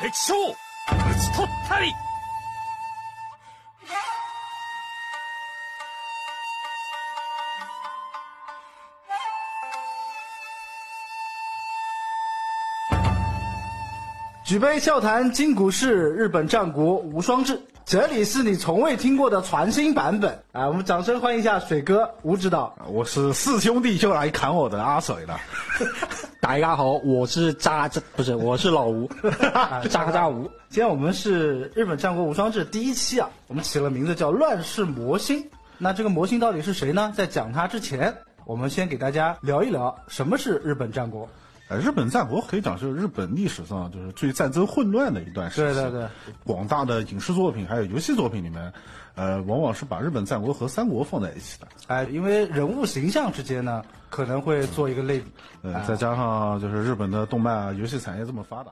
敵将討ち取ったり举杯笑谈今古事，日本战国无双志。 这里是你从未听过的全新版本啊！我们掌声欢迎一下水哥吴指导。我是四兄弟就来砍我的阿水了。大家好，我是渣渣，不是，我是老吴，渣渣吴。今天我们是日本战国无双志第一期啊，我们起了名字叫乱世魔星。那这个魔星到底是谁呢？在讲他之前，我们先给大家聊一聊什么是日本战国。呃，日本战国可以讲是日本历史上就是最战争混乱的一段时期。对对对，广大的影视作品还有游戏作品里面，呃，往往是把日本战国和三国放在一起的。哎，因为人物形象之间呢，可能会做一个类比。呃，再加上就是日本的动漫啊、游戏产业这么发达。